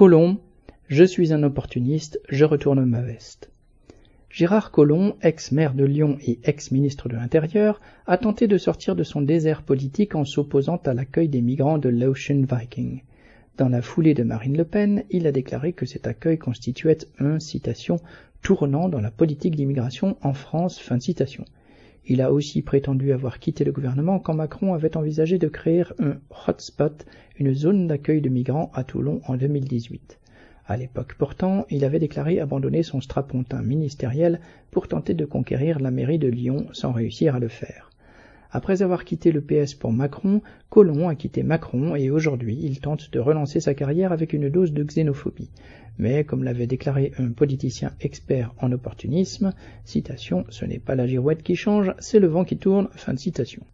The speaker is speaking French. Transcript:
Colomb, je suis un opportuniste, je retourne ma veste. Gérard Collomb, ex-maire de Lyon et ex-ministre de l'Intérieur, a tenté de sortir de son désert politique en s'opposant à l'accueil des migrants de l'Ocean Viking. Dans la foulée de Marine Le Pen, il a déclaré que cet accueil constituait un, citation, tournant dans la politique d'immigration en France, fin citation. Il a aussi prétendu avoir quitté le gouvernement quand Macron avait envisagé de créer un hotspot, une zone d'accueil de migrants à Toulon en 2018. À l'époque pourtant, il avait déclaré abandonner son strapontin ministériel pour tenter de conquérir la mairie de Lyon sans réussir à le faire. Après avoir quitté le PS pour Macron, Colomb a quitté Macron et aujourd'hui il tente de relancer sa carrière avec une dose de xénophobie. Mais comme l'avait déclaré un politicien expert en opportunisme, citation, ce n'est pas la girouette qui change, c'est le vent qui tourne, fin de citation.